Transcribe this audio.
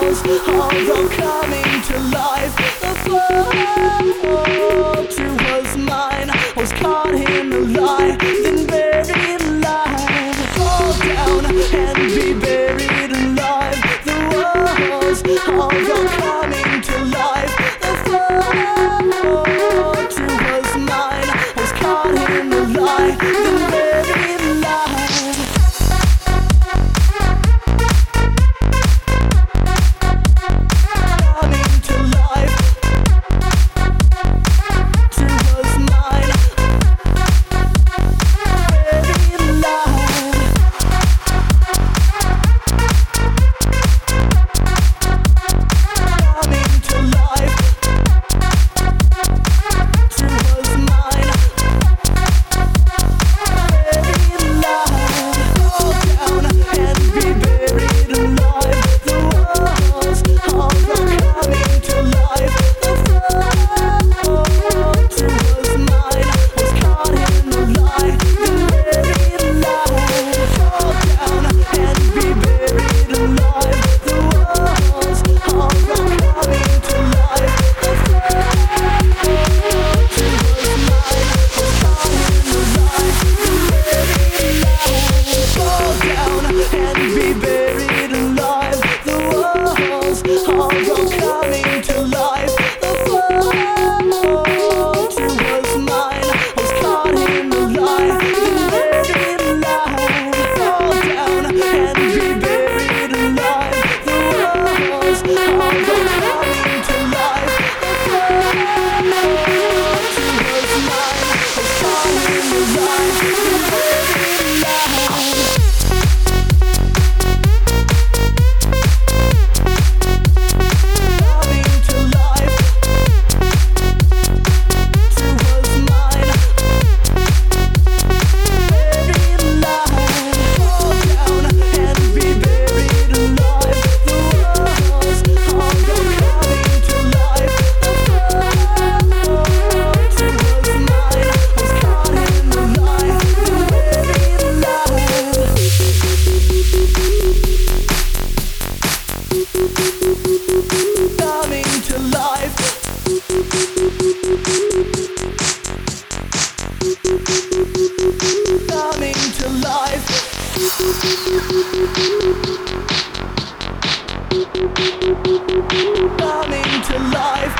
miracles are coming to life. The. Coming to life.